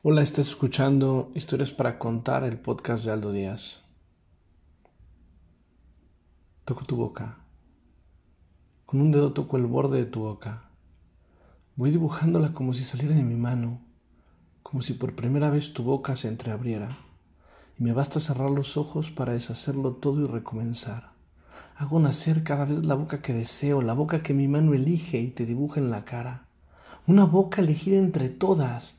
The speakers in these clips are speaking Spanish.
Hola, estás escuchando Historias para Contar, el podcast de Aldo Díaz. Toco tu boca. Con un dedo toco el borde de tu boca. Voy dibujándola como si saliera de mi mano, como si por primera vez tu boca se entreabriera. Y me basta cerrar los ojos para deshacerlo todo y recomenzar. Hago nacer cada vez la boca que deseo, la boca que mi mano elige y te dibuja en la cara. Una boca elegida entre todas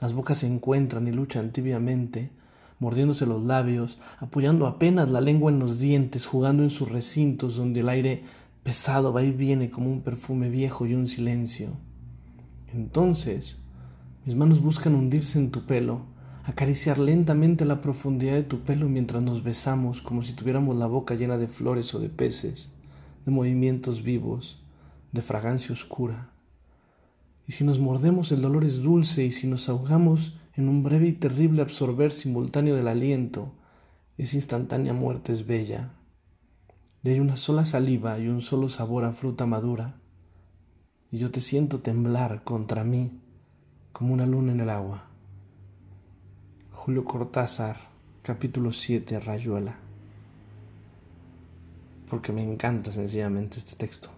Las bocas se encuentran y luchan tibiamente, mordiéndose los labios, apoyando apenas la lengua en los dientes, jugando en sus recintos donde el aire pesado va y viene como un perfume viejo y un silencio. Entonces, mis manos buscan hundirse en tu pelo, acariciar lentamente la profundidad de tu pelo mientras nos besamos como si tuviéramos la boca llena de flores o de peces, de movimientos vivos, de fragancia oscura. Y si nos mordemos el dolor es dulce y si nos ahogamos en un breve y terrible absorber simultáneo del aliento, esa instantánea muerte es bella. Y hay una sola saliva y un solo sabor a fruta madura, y yo te siento temblar contra mí como una luna en el agua. Julio Cortázar, capítulo 7, Rayuela. Porque me encanta sencillamente este texto.